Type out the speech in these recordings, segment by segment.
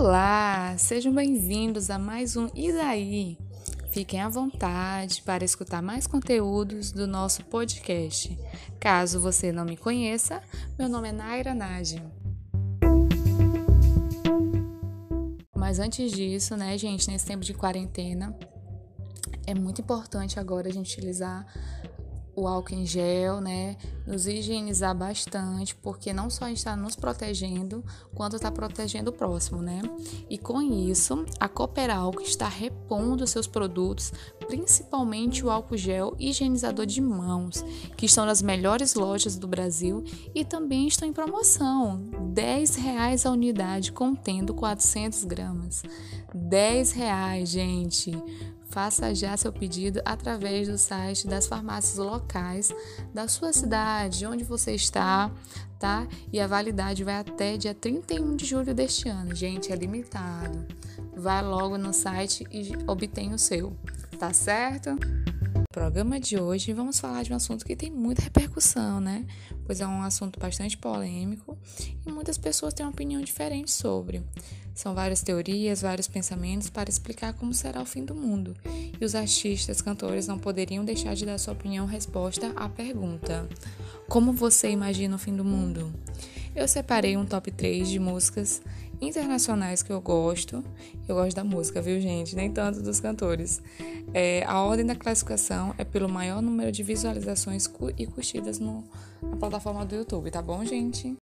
Olá, sejam bem-vindos a mais um daí? Fiquem à vontade para escutar mais conteúdos do nosso podcast. Caso você não me conheça, meu nome é Naira Nádia. Mas antes disso, né, gente, nesse tempo de quarentena, é muito importante agora a gente utilizar o álcool em gel, né? Nos higienizar bastante, porque não só está nos protegendo, quanto está protegendo o próximo, né? E com isso, a Cooperalco está repondo seus produtos, principalmente o álcool gel higienizador de mãos, que estão nas melhores lojas do Brasil e também estão em promoção. R$ reais a unidade, contendo 400 gramas. R$ reais, gente. Faça já seu pedido através do site das farmácias locais da sua cidade, onde você está, tá? E a validade vai até dia 31 de julho deste ano. Gente, é limitado. Vá logo no site e obtenha o seu, tá certo? Programa de hoje vamos falar de um assunto que tem muita repercussão, né? Pois é um assunto bastante polêmico e muitas pessoas têm uma opinião diferente sobre. São várias teorias, vários pensamentos para explicar como será o fim do mundo. E os artistas, cantores não poderiam deixar de dar sua opinião resposta à pergunta: Como você imagina o fim do mundo? Eu separei um top 3 de músicas internacionais que eu gosto. Eu gosto da música, viu, gente? Nem tanto dos cantores. É, a ordem da classificação é pelo maior número de visualizações e curtidas no, na plataforma do YouTube, tá bom, gente?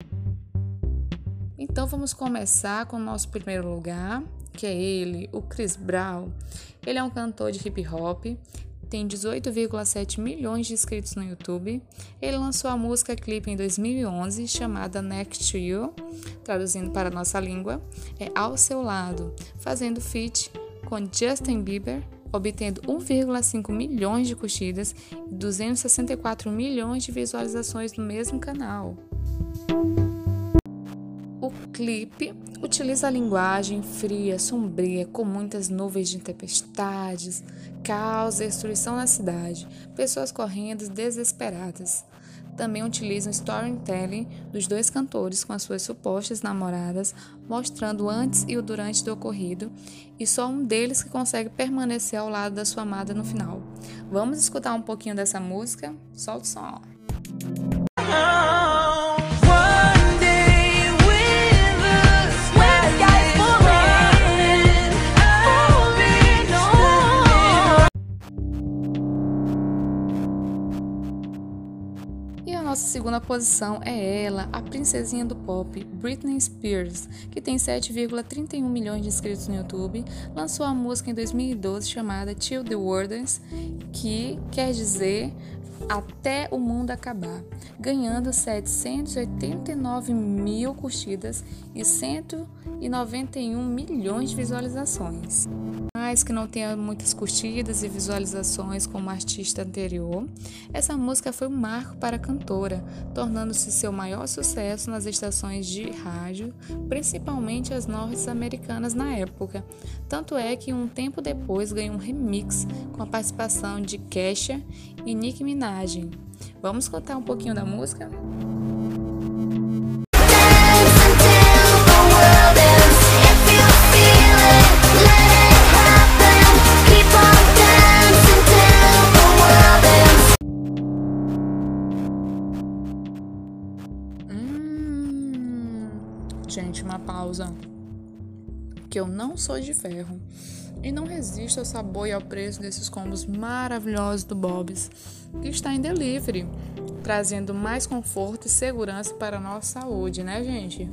Então vamos começar com o nosso primeiro lugar, que é ele, o Chris Brown. Ele é um cantor de hip hop, tem 18,7 milhões de inscritos no YouTube. Ele lançou a música clipe em 2011 chamada Next to You, traduzindo para a nossa língua, é Ao Seu Lado, fazendo feat com Justin Bieber, obtendo 1,5 milhões de curtidas e 264 milhões de visualizações no mesmo canal clipe utiliza a linguagem fria, sombria, com muitas nuvens de tempestades, caos e destruição na cidade, pessoas correndo desesperadas. Também utiliza o storytelling dos dois cantores com as suas supostas namoradas, mostrando o antes e o durante do ocorrido, e só um deles que consegue permanecer ao lado da sua amada no final. Vamos escutar um pouquinho dessa música? Solta o som. Posição é ela, a princesinha do pop, Britney Spears, que tem 7,31 milhões de inscritos no YouTube, lançou a música em 2012 chamada Till the Wardens, que quer dizer até o mundo acabar, ganhando 789 mil curtidas e 191 milhões de visualizações mais que não tenha muitas curtidas e visualizações como a artista anterior, essa música foi um marco para a cantora, tornando-se seu maior sucesso nas estações de rádio, principalmente as norte-americanas na época. Tanto é que um tempo depois ganhou um remix com a participação de Kesha e Nicki Minaj. Vamos contar um pouquinho da música? Não sou de ferro e não resisto ao sabor e ao preço desses combos maravilhosos do Bob's, que está em delivery, trazendo mais conforto e segurança para a nossa saúde, né, gente?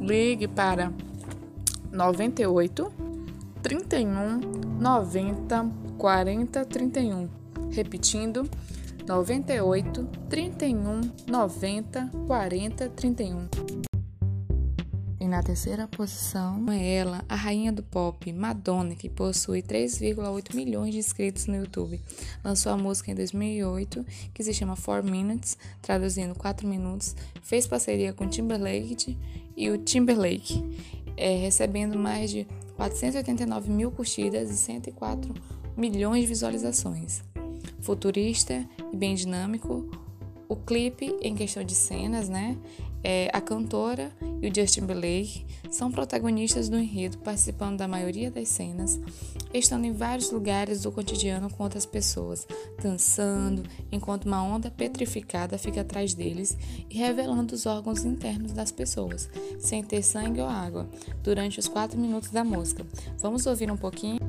Ligue para 98 31 90 40 31. Repetindo, 98 31 90 40 31. E na terceira posição é ela, a rainha do pop, Madonna, que possui 3,8 milhões de inscritos no YouTube. Lançou a música em 2008, que se chama 4 Minutes, traduzindo 4 minutos. Fez parceria com Timberlake e o Timberlake, é, recebendo mais de 489 mil curtidas e 104 milhões de visualizações. Futurista e bem dinâmico, o clipe, em questão de cenas, né, É, a cantora e o Justin Timberlake são protagonistas do enredo, participando da maioria das cenas, estando em vários lugares do cotidiano com outras pessoas, dançando, enquanto uma onda petrificada fica atrás deles e revelando os órgãos internos das pessoas, sem ter sangue ou água, durante os quatro minutos da música. Vamos ouvir um pouquinho?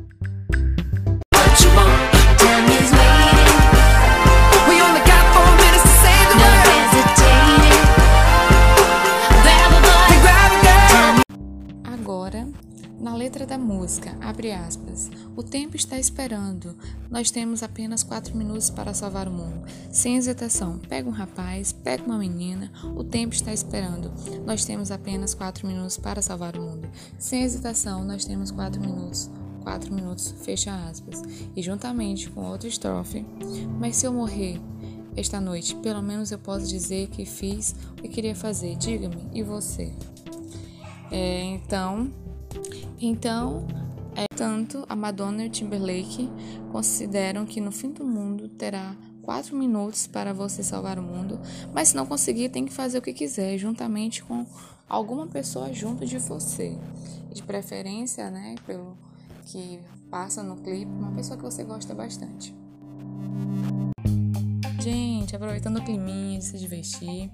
Letra da música, abre aspas, o tempo está esperando, nós temos apenas quatro minutos para salvar o mundo. Sem hesitação, pega um rapaz, pega uma menina, o tempo está esperando, nós temos apenas quatro minutos para salvar o mundo. Sem hesitação, nós temos quatro minutos. Quatro minutos, fecha aspas. E juntamente com outra estrofe, mas se eu morrer, esta noite, pelo menos eu posso dizer que fiz o que queria fazer. Diga-me, e você? É, então, então, é, tanto a Madonna e o Timberlake consideram que no fim do mundo terá quatro minutos para você salvar o mundo, mas se não conseguir, tem que fazer o que quiser, juntamente com alguma pessoa junto de você. De preferência, né, pelo que passa no clipe, uma pessoa que você gosta bastante. Gente, aproveitando o climinha de se divertir,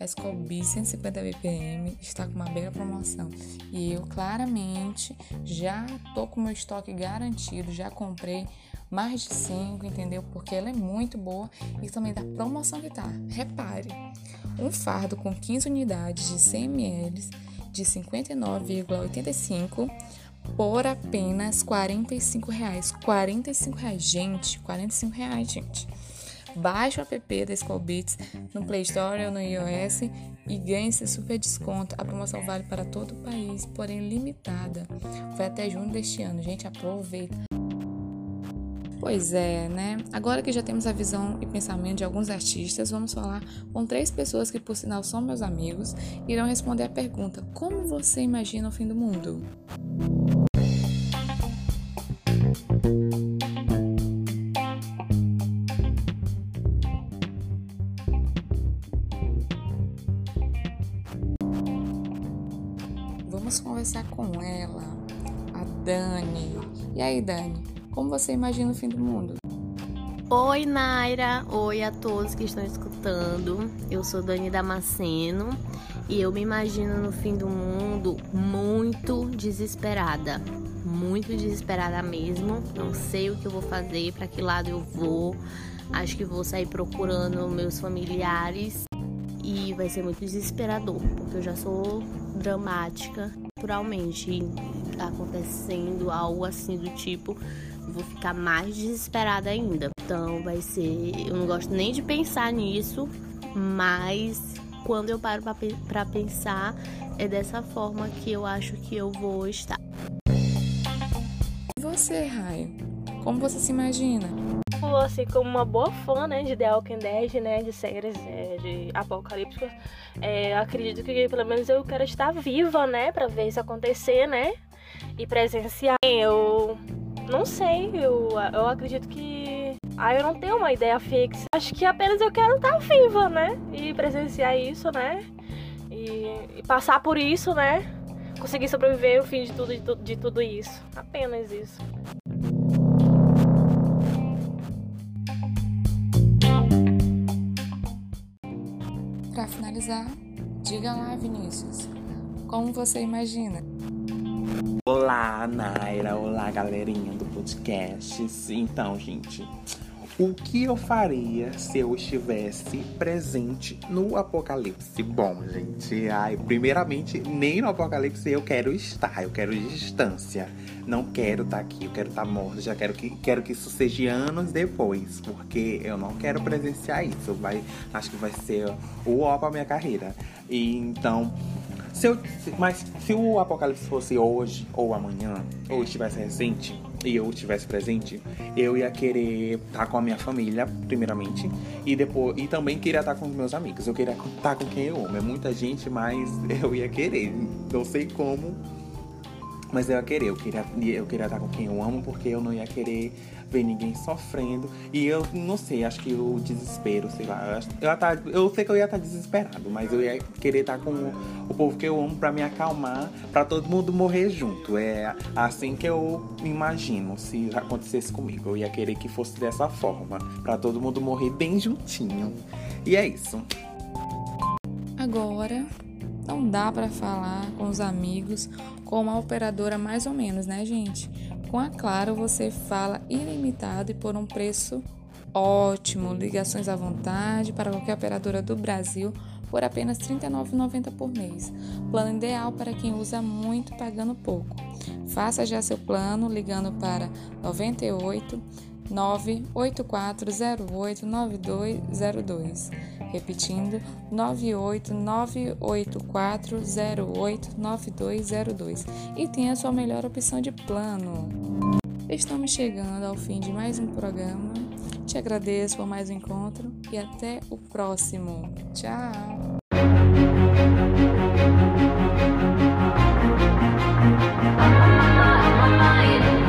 a Scoby 150 BPM está com uma mega promoção. E eu claramente já tô com meu estoque garantido, já comprei mais de 5, entendeu? Porque ela é muito boa e também da promoção que tá. Repare, um fardo com 15 unidades de 100 ml de 59,85 por apenas 45 reais. 45 reais, gente, 45 reais, gente. Baixe o app da Skull Beats no Play Store ou no iOS e ganhe esse super desconto. A promoção vale para todo o país, porém limitada. Vai até junho deste ano. Gente, aproveita. Pois é, né? Agora que já temos a visão e pensamento de alguns artistas, vamos falar com três pessoas que, por sinal, são meus amigos e irão responder a pergunta: Como você imagina o fim do mundo? Dani, como você imagina o fim do mundo? Oi, Naira. Oi a todos que estão escutando. Eu sou Dani Damasceno e eu me imagino no fim do mundo muito desesperada. Muito desesperada mesmo. Não sei o que eu vou fazer, para que lado eu vou. Acho que vou sair procurando meus familiares e vai ser muito desesperador, porque eu já sou dramática, naturalmente acontecendo algo assim do tipo, vou ficar mais desesperada ainda. Então vai ser, eu não gosto nem de pensar nisso, mas quando eu paro para pensar é dessa forma que eu acho que eu vou estar. E você, Raio? Como você se imagina? assim, como uma boa fã, né, de The Walking Dead, né, de séries é, de apocalípticas, é, acredito que pelo menos eu quero estar viva, né, para ver isso acontecer, né, e presenciar. Eu não sei, eu, eu acredito que. Ah, eu não tenho uma ideia fixa. Acho que apenas eu quero estar viva, né, e presenciar isso, né, e, e passar por isso, né, conseguir sobreviver o fim de tudo, de, de tudo isso. Apenas isso. Para finalizar, diga lá, Vinícius, como você imagina? Olá, Naira, olá, galerinha do podcast. Então, gente, o que eu faria se eu estivesse presente no apocalipse? Bom, gente, ai, primeiramente, nem no apocalipse eu quero estar, eu quero distância. Não quero estar tá aqui, eu quero estar tá morto, já quero que, quero que isso seja anos depois, porque eu não quero presenciar isso. Vai, acho que vai ser o ó pra minha carreira. E então, se eu, mas se o apocalipse fosse hoje ou amanhã, ou estivesse recente, e eu estivesse presente, eu ia querer estar com a minha família, primeiramente, e depois e também queria estar com os meus amigos. Eu queria estar com quem eu amo. É muita gente, mas eu ia querer. Não sei como. Mas eu ia querer, eu queria, eu queria estar com quem eu amo, porque eu não ia querer ver ninguém sofrendo. E eu não sei, acho que o desespero, sei lá. Eu, tá, eu sei que eu ia estar desesperado, mas eu ia querer estar com o povo que eu amo para me acalmar, para todo mundo morrer junto. É assim que eu imagino se acontecesse comigo. Eu ia querer que fosse dessa forma, para todo mundo morrer bem juntinho. E é isso. Agora, não dá para falar com os amigos com uma operadora mais ou menos, né, gente? Com a Claro você fala ilimitado e por um preço ótimo, ligações à vontade para qualquer operadora do Brasil por apenas R$ 39,90 por mês. Plano ideal para quem usa muito pagando pouco. Faça já seu plano ligando para 98 98408 9202. Repetindo, 98984089202 e tenha a sua melhor opção de plano. Estamos chegando ao fim de mais um programa. Te agradeço por mais um encontro e até o próximo. Tchau!